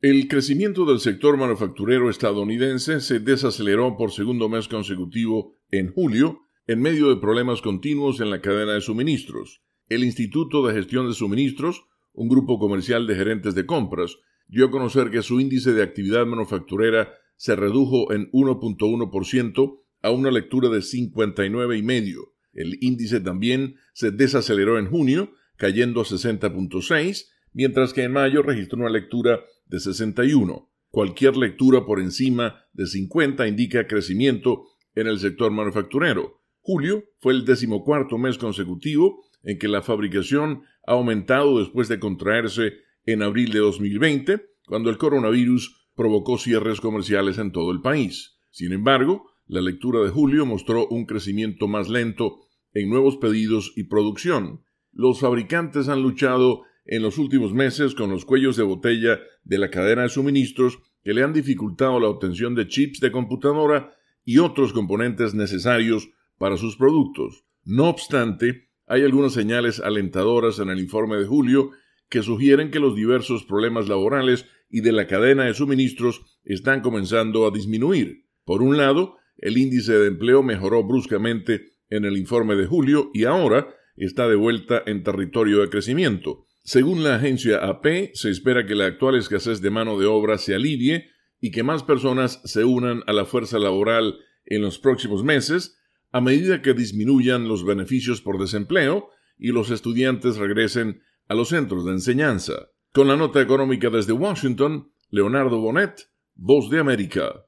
El crecimiento del sector manufacturero estadounidense se desaceleró por segundo mes consecutivo en julio, en medio de problemas continuos en la cadena de suministros. El Instituto de Gestión de Suministros, un grupo comercial de gerentes de compras, dio a conocer que su índice de actividad manufacturera se redujo en 1.1% a una lectura de 59,5. El índice también se desaceleró en junio, cayendo a 60.6, mientras que en mayo registró una lectura 61. Cualquier lectura por encima de 50 indica crecimiento en el sector manufacturero. Julio fue el decimocuarto mes consecutivo en que la fabricación ha aumentado después de contraerse en abril de 2020, cuando el coronavirus provocó cierres comerciales en todo el país. Sin embargo, la lectura de julio mostró un crecimiento más lento en nuevos pedidos y producción. Los fabricantes han luchado en los últimos meses con los cuellos de botella de la cadena de suministros que le han dificultado la obtención de chips de computadora y otros componentes necesarios para sus productos. No obstante, hay algunas señales alentadoras en el informe de julio que sugieren que los diversos problemas laborales y de la cadena de suministros están comenzando a disminuir. Por un lado, el índice de empleo mejoró bruscamente en el informe de julio y ahora está de vuelta en territorio de crecimiento. Según la agencia AP, se espera que la actual escasez de mano de obra se alivie y que más personas se unan a la fuerza laboral en los próximos meses, a medida que disminuyan los beneficios por desempleo y los estudiantes regresen a los centros de enseñanza. Con la nota económica desde Washington, Leonardo Bonet, Voz de América.